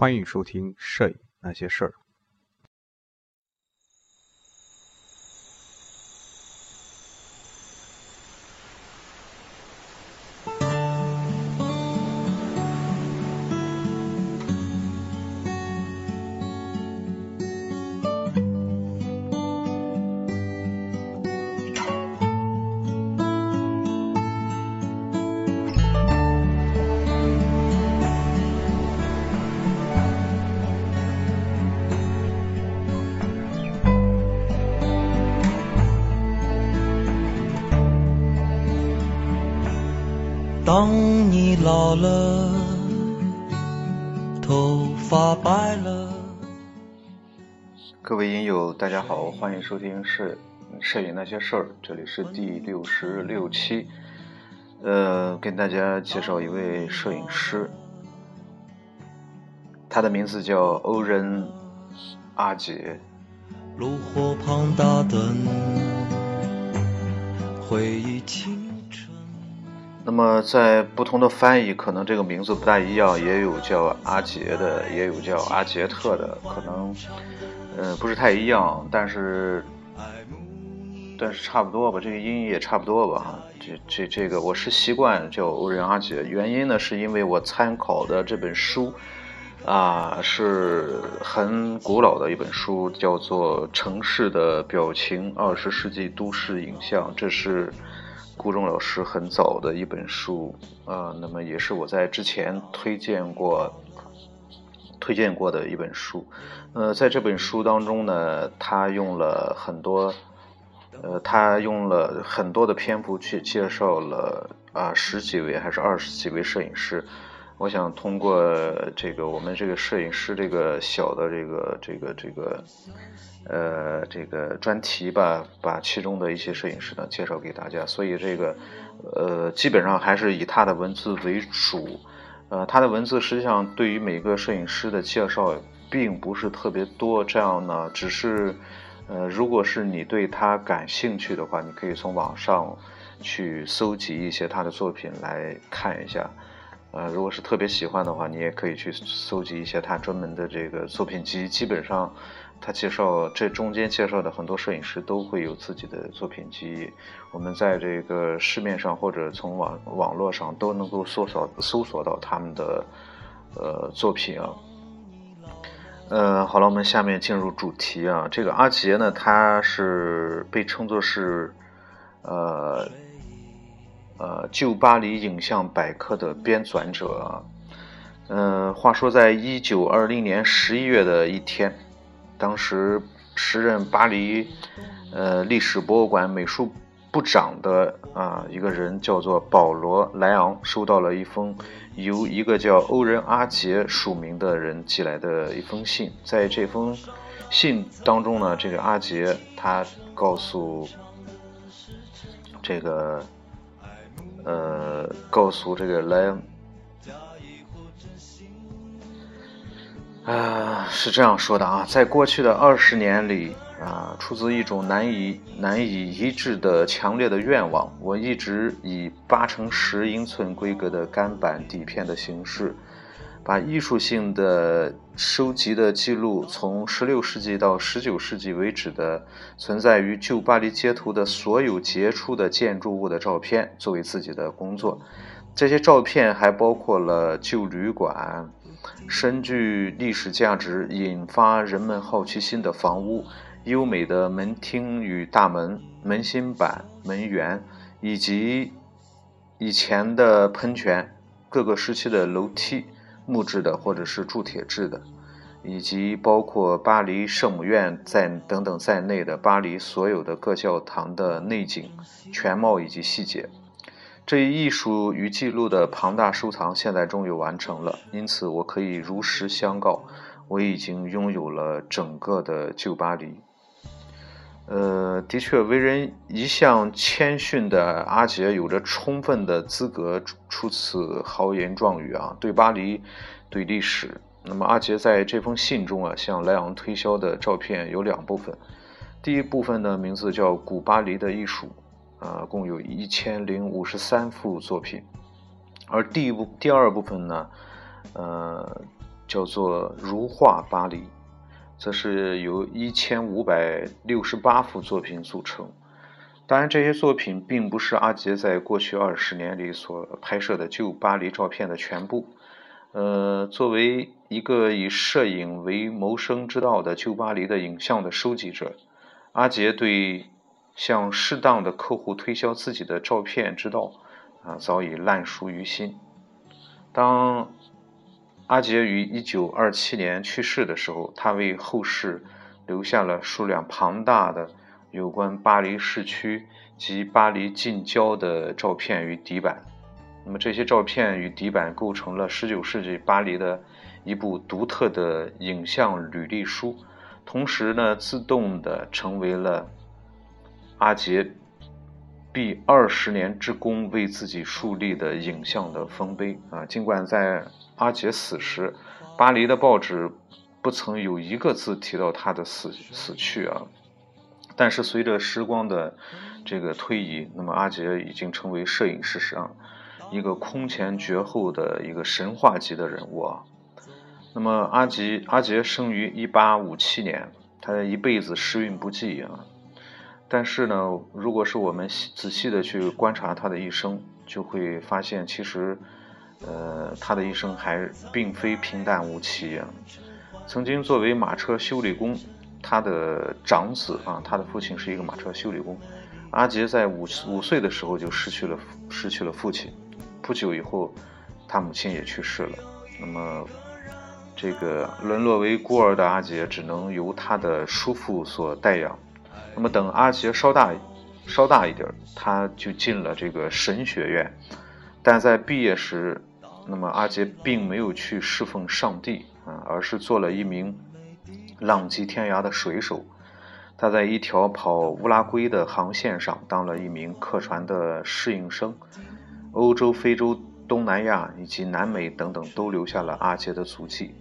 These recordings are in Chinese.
欢迎收听《摄影那些事儿》。老了，头发白了。各位影友，大家好，欢迎收听《摄摄影那些事儿》，这里是第六十六期。呃，跟大家介绍一位摄影师，他的名字叫欧仁阿杰。炉火旁打盹，回忆青春。那么，在不同的翻译，可能这个名字不大一样，也有叫阿杰的，也有叫阿杰特的，可能呃不是太一样，但是但是差不多吧，这个音也差不多吧。这这这个我是习惯叫欧仁阿杰，原因呢是因为我参考的这本书啊是很古老的一本书，叫做《城市的表情：二十世纪都市影像》，这是。顾中老师很早的一本书，啊，那么也是我在之前推荐过、推荐过的一本书。呃，在这本书当中呢，他用了很多，呃，他用了很多的篇幅去介绍了啊十几位还是二十几位摄影师。我想通过这个我们这个摄影师这个小的这个这个这个。呃，这个专题吧，把其中的一些摄影师呢介绍给大家，所以这个呃，基本上还是以他的文字为主。呃，他的文字实际上对于每个摄影师的介绍并不是特别多，这样呢，只是呃，如果是你对他感兴趣的话，你可以从网上去搜集一些他的作品来看一下。呃，如果是特别喜欢的话，你也可以去搜集一些他专门的这个作品集，基本上。他介绍这中间介绍的很多摄影师都会有自己的作品集，我们在这个市面上或者从网网络上都能够搜索搜索到他们的呃作品啊。呃，好了，我们下面进入主题啊。这个阿杰呢，他是被称作是呃呃旧巴黎影像百科的编纂者啊。嗯，话说在一九二零年十一月的一天。当时时任巴黎呃历史博物馆美术部长的啊一个人叫做保罗莱昂，收到了一封由一个叫欧仁阿杰署名的人寄来的一封信。在这封信当中呢，这个阿杰他告诉这个呃告诉这个莱恩。啊，是这样说的啊，在过去的二十年里啊，出自一种难以难以抑制的强烈的愿望，我一直以八乘十英寸规格的干板底片的形式，把艺术性的收集的记录，从十六世纪到十九世纪为止的存在于旧巴黎街头的所有杰出的建筑物的照片，作为自己的工作。这些照片还包括了旧旅馆。深具历史价值、引发人们好奇心的房屋、优美的门厅与大门、门芯板、门缘，以及以前的喷泉、各个时期的楼梯（木质的或者是铸铁制的），以及包括巴黎圣母院在等等在内的巴黎所有的各教堂的内景全貌以及细节。这一艺术与记录的庞大收藏现在终于完成了，因此我可以如实相告，我已经拥有了整个的旧巴黎。呃，的确，为人一向谦逊的阿杰有着充分的资格出此豪言壮语啊！对巴黎，对历史。那么，阿杰在这封信中啊，向莱昂推销的照片有两部分，第一部分呢，名字叫《古巴黎的艺术》。呃，共有一千零五十三幅作品，而第一部、第二部分呢，呃，叫做《如画巴黎》，则是由一千五百六十八幅作品组成。当然，这些作品并不是阿杰在过去二十年里所拍摄的旧巴黎照片的全部。呃，作为一个以摄影为谋生之道的旧巴黎的影像的收集者，阿杰对向适当的客户推销自己的照片之道啊，早已烂熟于心。当阿杰于一九二七年去世的时候，他为后世留下了数量庞大的有关巴黎市区及巴黎近郊的照片与底板。那么这些照片与底板构成了十九世纪巴黎的一部独特的影像履历书，同时呢，自动的成为了阿杰毕二十年之功为自己树立的影像的丰碑啊。尽管在阿杰死时，巴黎的报纸不曾有一个字提到他的死死去啊。但是随着时光的这个推移，那么阿杰已经成为摄影史上一个空前绝后的一个神话级的人物啊。那么阿吉阿杰生于一八五七年，他一辈子时运不济啊。但是呢，如果是我们仔细的去观察他的一生，就会发现其实。呃，他的一生还并非平淡无奇。曾经作为马车修理工，他的长子啊，他的父亲是一个马车修理工。阿杰在五五岁的时候就失去了失去了父亲，不久以后，他母亲也去世了。那么，这个沦落为孤儿的阿杰只能由他的叔父所代养。那么等阿杰稍大稍大一点，他就进了这个神学院，但在毕业时。那么阿杰并没有去侍奉上帝啊，而是做了一名浪迹天涯的水手。他在一条跑乌拉圭的航线上当了一名客船的侍应生。欧洲、非洲、东南亚以及南美等等都留下了阿杰的足迹。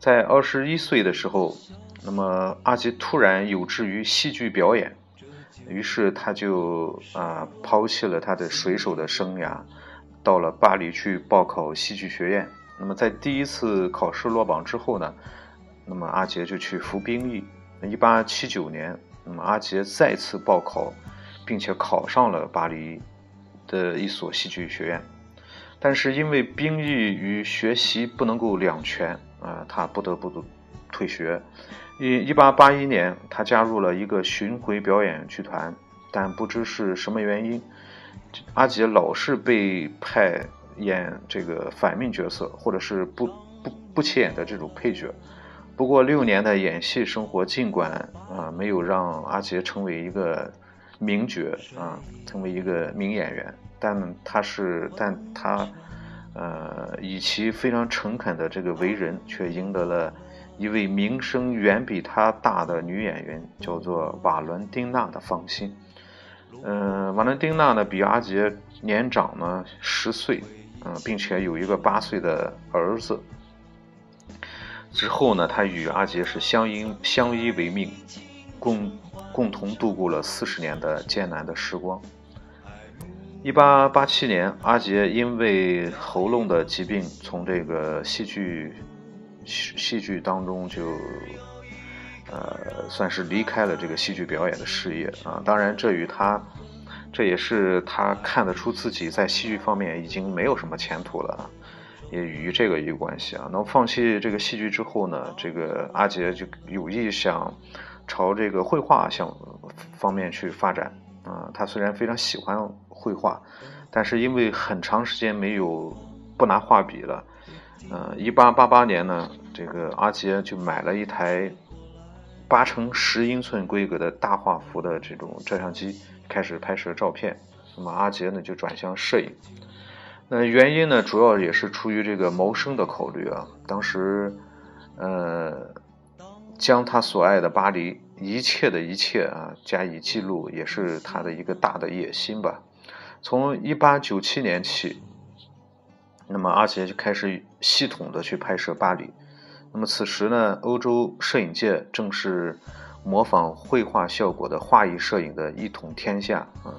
在二十一岁的时候，那么阿杰突然有志于戏剧表演，于是他就啊抛弃了他的水手的生涯。到了巴黎去报考戏剧学院。那么在第一次考试落榜之后呢，那么阿杰就去服兵役。一八七九年，那么阿杰再次报考，并且考上了巴黎的一所戏剧学院。但是因为兵役与学习不能够两全啊，他不得不退学。一一八八一年，他加入了一个巡回表演剧团，但不知是什么原因。阿杰老是被派演这个反面角色，或者是不不不起眼的这种配角。不过六年的演戏生活，尽管啊没有让阿杰成为一个名角啊，成为一个名演员，但他是但他呃以其非常诚恳的这个为人，却赢得了一位名声远比他大的女演员，叫做瓦伦丁娜的芳心。嗯，瓦伦丁娜呢比阿杰年长呢十岁，嗯，并且有一个八岁的儿子。之后呢，他与阿杰是相依相依为命，共共同度过了四十年的艰难的时光。一八八七年，阿杰因为喉咙的疾病，从这个戏剧戏剧当中就。呃，算是离开了这个戏剧表演的事业啊。当然，这与他，这也是他看得出自己在戏剧方面已经没有什么前途了，也与这个有关系啊。那么放弃这个戏剧之后呢，这个阿杰就有意想朝这个绘画向方面去发展啊。他虽然非常喜欢绘画，但是因为很长时间没有不拿画笔了，呃，一八八八年呢，这个阿杰就买了一台。八乘十英寸规格的大画幅的这种照相机开始拍摄照片，那么阿杰呢就转向摄影。那原因呢，主要也是出于这个谋生的考虑啊。当时，呃，将他所爱的巴黎一切的一切啊加以记录，也是他的一个大的野心吧。从一八九七年起，那么阿杰就开始系统的去拍摄巴黎。那么此时呢，欧洲摄影界正是模仿绘画效果的画意摄影的一统天下啊！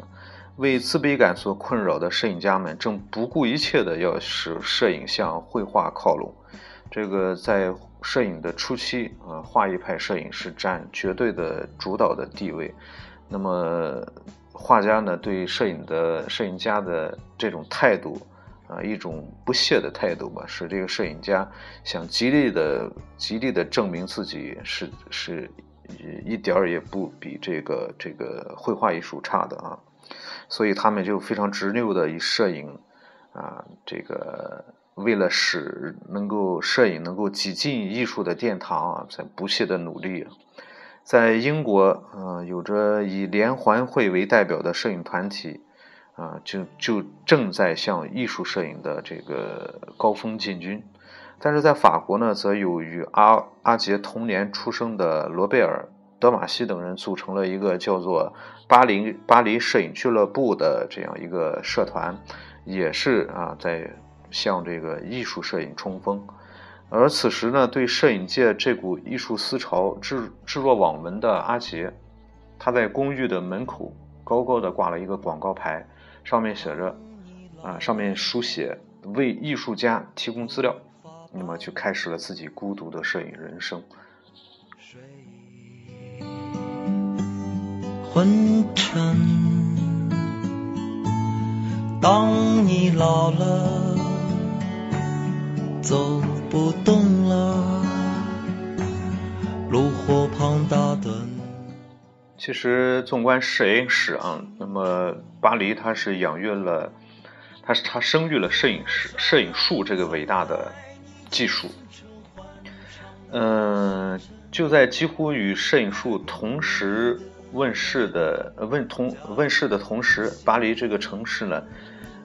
为自卑感所困扰的摄影家们正不顾一切的要使摄影向绘画靠拢，这个在摄影的初期啊，画意派摄影是占绝对的主导的地位。那么画家呢，对摄影的摄影家的这种态度啊，一种不屑的态度吧，使这个摄影家想极力的、极力的证明自己是是一点儿也不比这个这个绘画艺术差的啊。所以他们就非常执拗的以摄影啊，这个为了使能够摄影能够挤进艺术的殿堂啊，在不懈的努力。在英国，呃，有着以连环会为代表的摄影团体啊，就就正在向艺术摄影的这个高峰进军。但是在法国呢，则有与阿阿杰同年出生的罗贝尔。德马西等人组成了一个叫做“巴黎巴黎摄影俱乐部”的这样一个社团，也是啊在向这个艺术摄影冲锋。而此时呢，对摄影界这股艺术思潮置置若罔闻的阿杰，他在公寓的门口高高的挂了一个广告牌，上面写着啊上面书写“为艺术家提供资料”，那么就开始了自己孤独的摄影人生。昏沉。当你老了，走不动了，炉火旁打盹。其实，纵观摄影史啊，那么巴黎它是养育了，它是它生育了摄影师、摄影术这个伟大的技术。嗯，就在几乎与摄影术同时。问世的问同问世的同时，巴黎这个城市呢，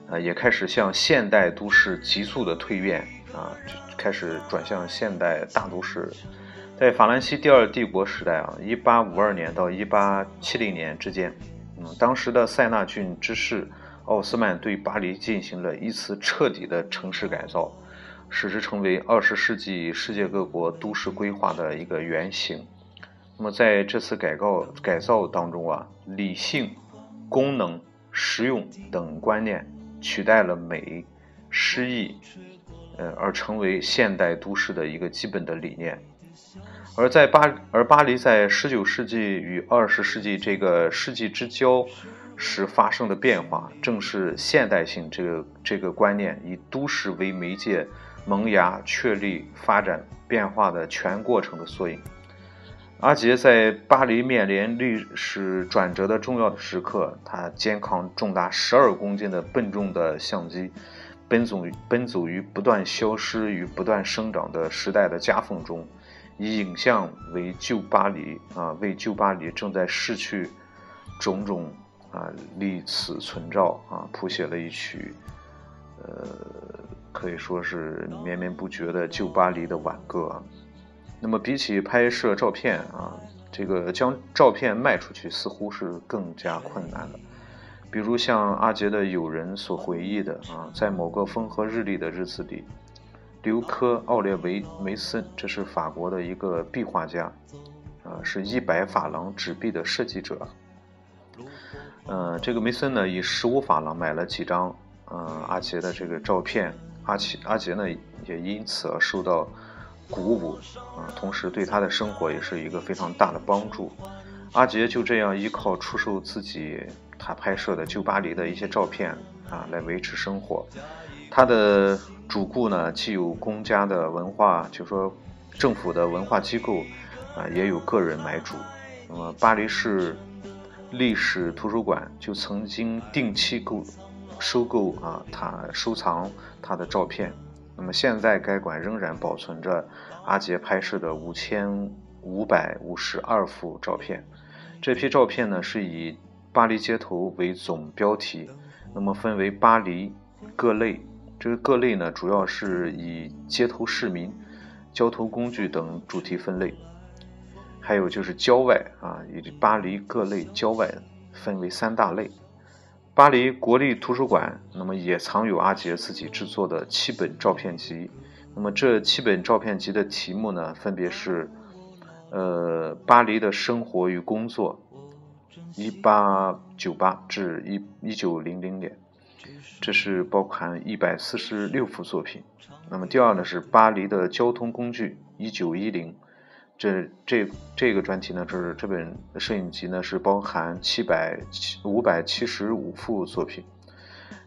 呃，也开始向现代都市急速的蜕变啊，开始转向现代大都市。在法兰西第二帝国时代啊，一八五二年到一八七零年之间，嗯，当时的塞纳郡知事奥斯曼对巴黎进行了一次彻底的城市改造，使之成为二十世纪世界各国都市规划的一个原型。那么在这次改造改造当中啊，理性、功能、实用等观念取代了美、诗意，呃，而成为现代都市的一个基本的理念。而在巴而巴黎在十九世纪与二十世纪这个世纪之交时发生的变化，正是现代性这个这个观念以都市为媒介萌芽、确立、发展、变化的全过程的缩影。阿杰在巴黎面临历史转折的重要的时刻，他肩扛重达十二公斤的笨重的相机，奔走奔走于不断消失与不断生长的时代的夹缝中，以影像为旧巴黎啊，为旧巴黎正在逝去种种啊历史存照啊谱写了一曲，呃，可以说是绵绵不绝的旧巴黎的挽歌。那么比起拍摄照片啊，这个将照片卖出去似乎是更加困难的。比如像阿杰的友人所回忆的啊，在某个风和日丽的日子里，刘科·奥列维·梅森，这是法国的一个壁画家，啊，是一百法郎纸币的设计者。嗯，这个梅森呢，以十五法郎买了几张，嗯，阿杰的这个照片。阿奇阿杰呢，也因此而受到。鼓舞啊，同时对他的生活也是一个非常大的帮助。阿杰就这样依靠出售自己他拍摄的旧巴黎的一些照片啊来维持生活。他的主顾呢，既有公家的文化，就说政府的文化机构啊，也有个人买主。那么巴黎市历史图书馆就曾经定期购收购啊，他收藏他的照片。那么现在该馆仍然保存着阿杰拍摄的五千五百五十二幅照片。这批照片呢是以巴黎街头为总标题，那么分为巴黎各类。这个各类呢主要是以街头市民、交通工具等主题分类。还有就是郊外啊，以巴黎各类郊外分为三大类。巴黎国立图书馆，那么也藏有阿杰自己制作的七本照片集。那么这七本照片集的题目呢，分别是：呃，巴黎的生活与工作，一八九八至一一九零零年；这是包含一百四十六幅作品。那么第二呢是巴黎的交通工具，一九一零。这这这个专题呢，就是这本摄影集呢是包含七百七五百七十五幅作品。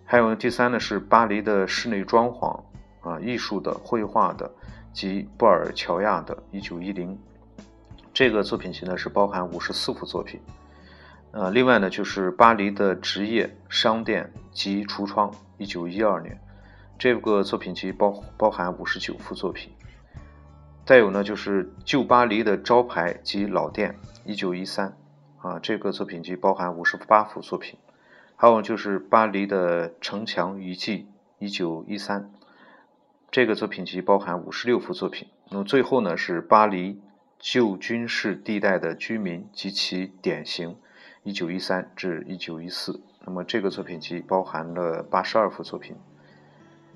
还有呢第三呢是巴黎的室内装潢啊，艺术的、绘画的及布尔乔亚的，一九一零。这个作品集呢是包含五十四幅作品。呃，另外呢就是巴黎的职业商店及橱窗，一九一二年。这个作品集包包含五十九幅作品。再有呢，就是旧巴黎的招牌及老店，一九一三，啊，这个作品集包含五十八幅作品。还有就是巴黎的城墙遗迹，一九一三，这个作品集包含五十六幅作品。那么最后呢，是巴黎旧军事地带的居民及其典型，一九一三至一九一四。那么这个作品集包含了八十二幅作品。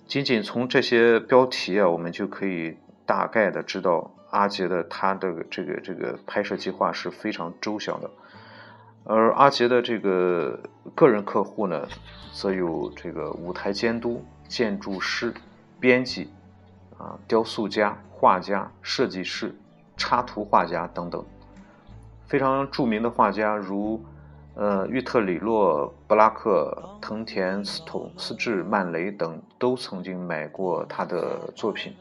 仅仅从这些标题啊，我们就可以。大概的知道阿杰的他的这个这个拍摄计划是非常周详的，而阿杰的这个个人客户呢，则有这个舞台监督、建筑师、编辑，啊，雕塑家、画家、设计师、插图画家等等，非常著名的画家如呃玉特里洛、布拉克、藤田斯统、斯治曼雷等都曾经买过他的作品。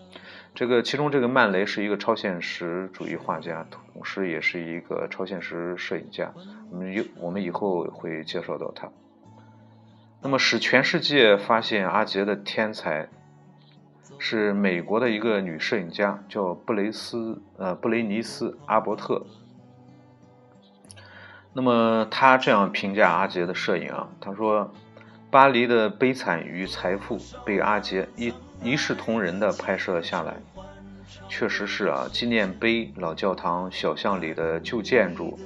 这个其中，这个曼雷是一个超现实主义画家，同时也是一个超现实摄影家。我们有我们以后会介绍到他。那么，使全世界发现阿杰的天才是美国的一个女摄影家，叫布雷斯呃布雷尼斯阿伯特。那么，他这样评价阿杰的摄影啊，他说：“巴黎的悲惨与财富被阿杰一。”一视同仁地拍摄下来，确实是啊，纪念碑、老教堂、小巷里的旧建筑、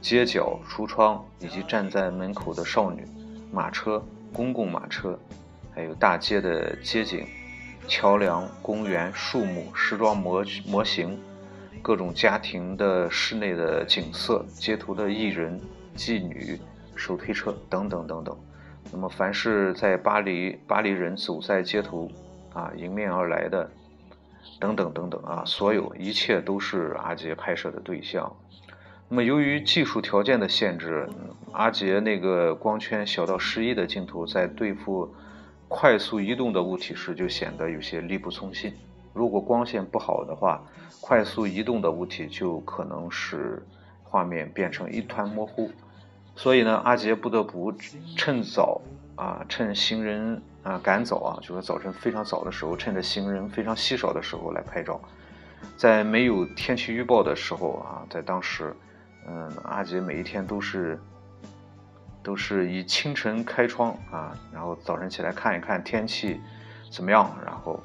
街角、橱窗，以及站在门口的少女、马车、公共马车，还有大街的街景、桥梁、公园、树木、时装模模型、各种家庭的室内的景色、街头的艺人、妓女、手推车等等等等。那么，凡是在巴黎，巴黎人走在街头。啊，迎面而来的，等等等等啊，所有一切都是阿杰拍摄的对象。那么，由于技术条件的限制，阿杰那个光圈小到十一的镜头，在对付快速移动的物体时，就显得有些力不从心。如果光线不好的话，快速移动的物体就可能使画面变成一团模糊。所以呢，阿杰不得不趁早啊，趁行人。啊，赶早啊，就是早晨非常早的时候，趁着行人非常稀少的时候来拍照。在没有天气预报的时候啊，在当时，嗯，阿杰每一天都是都是以清晨开窗啊，然后早晨起来看一看天气怎么样，然后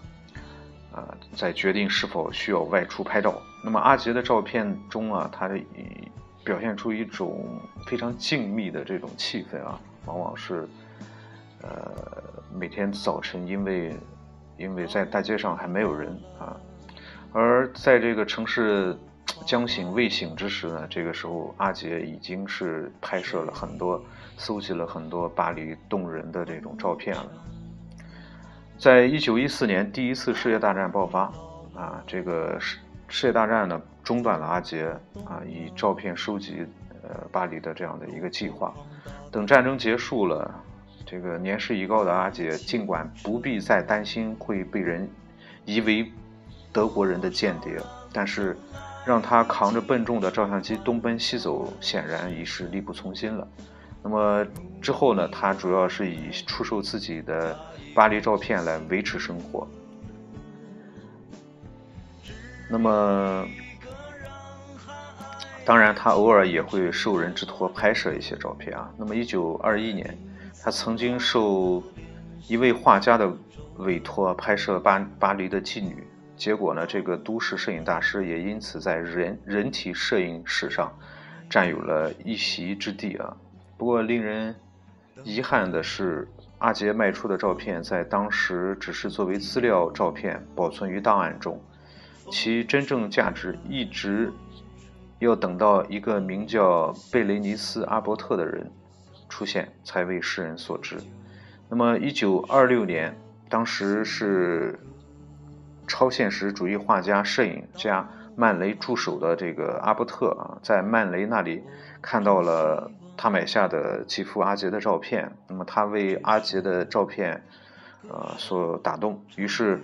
啊再决定是否需要外出拍照。那么阿杰的照片中啊，他表现出一种非常静谧的这种气氛啊，往往是。呃，每天早晨，因为因为在大街上还没有人啊，而在这个城市将醒未醒之时呢，这个时候阿杰已经是拍摄了很多，搜集了很多巴黎动人的这种照片了。在一九一四年第一次世界大战爆发啊，这个世世界大战呢中断了阿杰啊以照片收集呃巴黎的这样的一个计划，等战争结束了。这个年事已高的阿杰，尽管不必再担心会被人疑为德国人的间谍，但是让他扛着笨重的照相机东奔西走，显然已是力不从心了。那么之后呢？他主要是以出售自己的巴黎照片来维持生活。那么，当然，他偶尔也会受人之托拍摄一些照片啊。那么，一九二一年。他曾经受一位画家的委托拍摄巴巴黎的妓女，结果呢，这个都市摄影大师也因此在人人体摄影史上占有了一席之地啊。不过，令人遗憾的是，阿杰卖出的照片在当时只是作为资料照片保存于档案中，其真正价值一直要等到一个名叫贝雷尼斯·阿伯特的人。出现才为世人所知。那么，一九二六年，当时是超现实主义画家、摄影家曼雷助手的这个阿伯特啊，在曼雷那里看到了他买下的几幅阿杰的照片。那么，他为阿杰的照片呃所打动，于是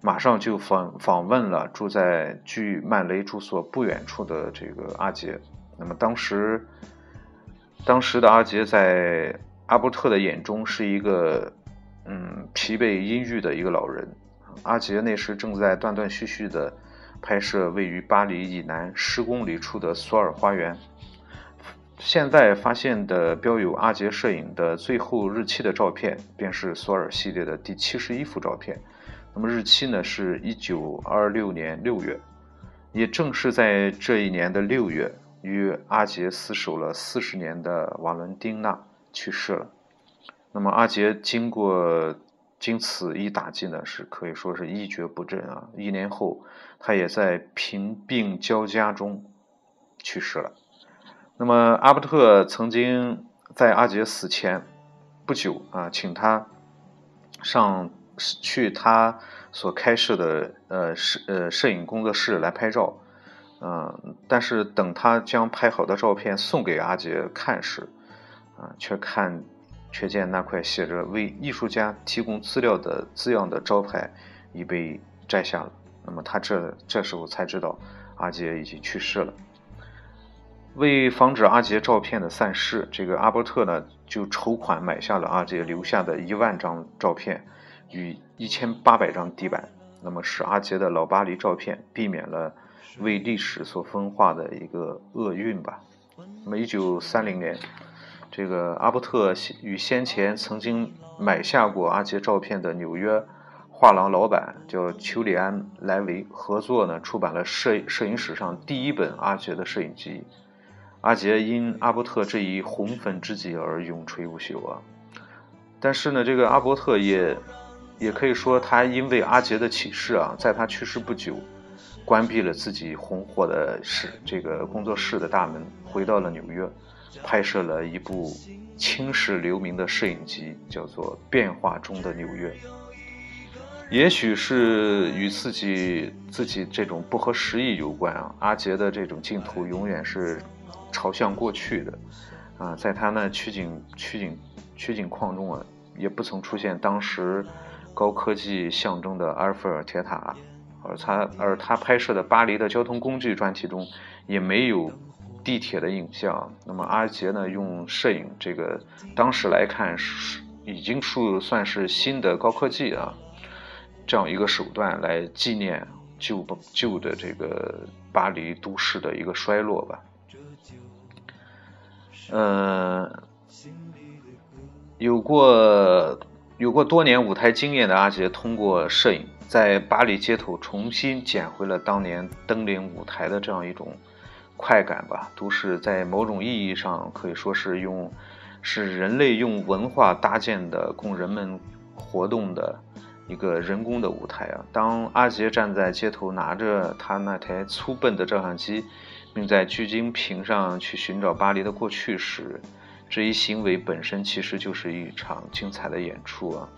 马上就访访问了住在距曼雷住所不远处的这个阿杰。那么，当时当时的阿杰在。阿伯特的眼中是一个，嗯，疲惫阴郁的一个老人。阿杰那时正在断断续续地拍摄位于巴黎以南十公里处的索尔花园。现在发现的标有阿杰摄影的最后日期的照片，便是索尔系列的第七十一幅照片。那么日期呢，是一九二六年六月。也正是在这一年的六月，与阿杰厮守了四十年的瓦伦丁娜。去世了。那么阿杰经过经此一打击呢，是可以说是一蹶不振啊。一年后，他也在贫病交加中去世了。那么阿伯特曾经在阿杰死前不久啊，请他上去他所开设的呃摄呃摄影工作室来拍照，嗯，但是等他将拍好的照片送给阿杰看时，啊，却看，却见那块写着“为艺术家提供资料”的字样的招牌已被摘下了。那么他这这时候才知道，阿杰已经去世了。为防止阿杰照片的散失，这个阿伯特呢就筹款买下了阿杰留下的一万张照片与一千八百张底板，那么使阿杰的老巴黎照片避免了为历史所分化的一个厄运吧。那么一九三零年。这个阿伯特与先前曾经买下过阿杰照片的纽约画廊老板叫丘里安·莱维合作呢，出版了摄摄影史上第一本阿杰的摄影集。阿杰因阿伯特这一红粉知己而永垂不朽啊！但是呢，这个阿伯特也也可以说，他因为阿杰的启示啊，在他去世不久，关闭了自己红火的室这个工作室的大门，回到了纽约。拍摄了一部青史留名的摄影集，叫做《变化中的纽约》。也许是与自己自己这种不合时宜有关啊。阿杰的这种镜头永远是朝向过去的啊，在他那取景取景取景框中啊，也不曾出现当时高科技象征的阿尔菲尔铁塔，而他而他拍摄的巴黎的交通工具专题中也没有。地铁的影像，那么阿杰呢？用摄影这个，当时来看是已经是算是新的高科技啊，这样一个手段来纪念旧旧的这个巴黎都市的一个衰落吧。嗯，有过有过多年舞台经验的阿杰，通过摄影在巴黎街头重新捡回了当年登临舞台的这样一种。快感吧，都是在某种意义上可以说是用，是人类用文化搭建的供人们活动的一个人工的舞台啊。当阿杰站在街头，拿着他那台粗笨的照相机，并在聚精屏上去寻找巴黎的过去时，这一行为本身其实就是一场精彩的演出啊。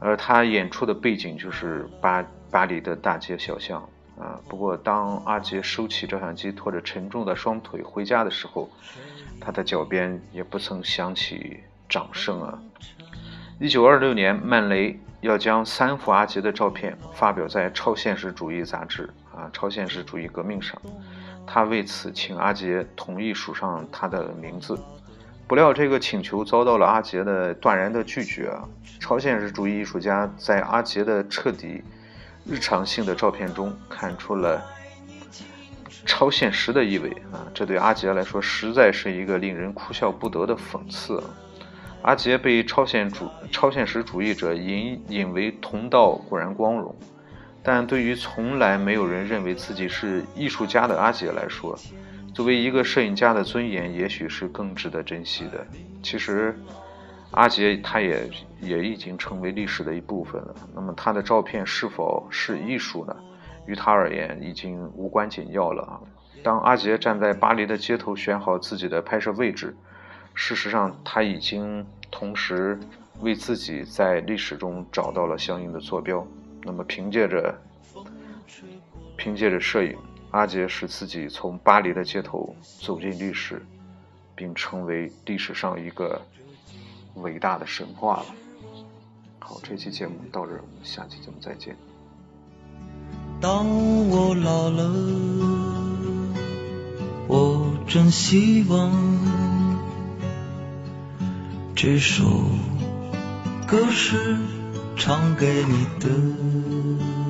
而他演出的背景就是巴巴黎的大街小巷。啊！不过，当阿杰收起照相机，拖着沉重的双腿回家的时候，他的脚边也不曾响起掌声啊！一九二六年，曼雷要将三幅阿杰的照片发表在《超现实主义》杂志啊，《超现实主义革命》上，他为此请阿杰同意署上他的名字。不料，这个请求遭到了阿杰的断然的拒绝啊！超现实主义艺术家在阿杰的彻底。日常性的照片中看出了超现实的意味啊！这对阿杰来说实在是一个令人哭笑不得的讽刺。阿杰被超现主超现实主义者引引为同道固然光荣，但对于从来没有人认为自己是艺术家的阿杰来说，作为一个摄影家的尊严也许是更值得珍惜的。其实。阿杰他也也已经成为历史的一部分了。那么他的照片是否是艺术呢？于他而言已经无关紧要了啊。当阿杰站在巴黎的街头选好自己的拍摄位置，事实上他已经同时为自己在历史中找到了相应的坐标。那么凭借着凭借着摄影，阿杰使自己从巴黎的街头走进历史，并成为历史上一个伟大的神话了。好，这期节目到这儿，我们下期节目再见。当我老了，我真希望这首歌是唱给你的。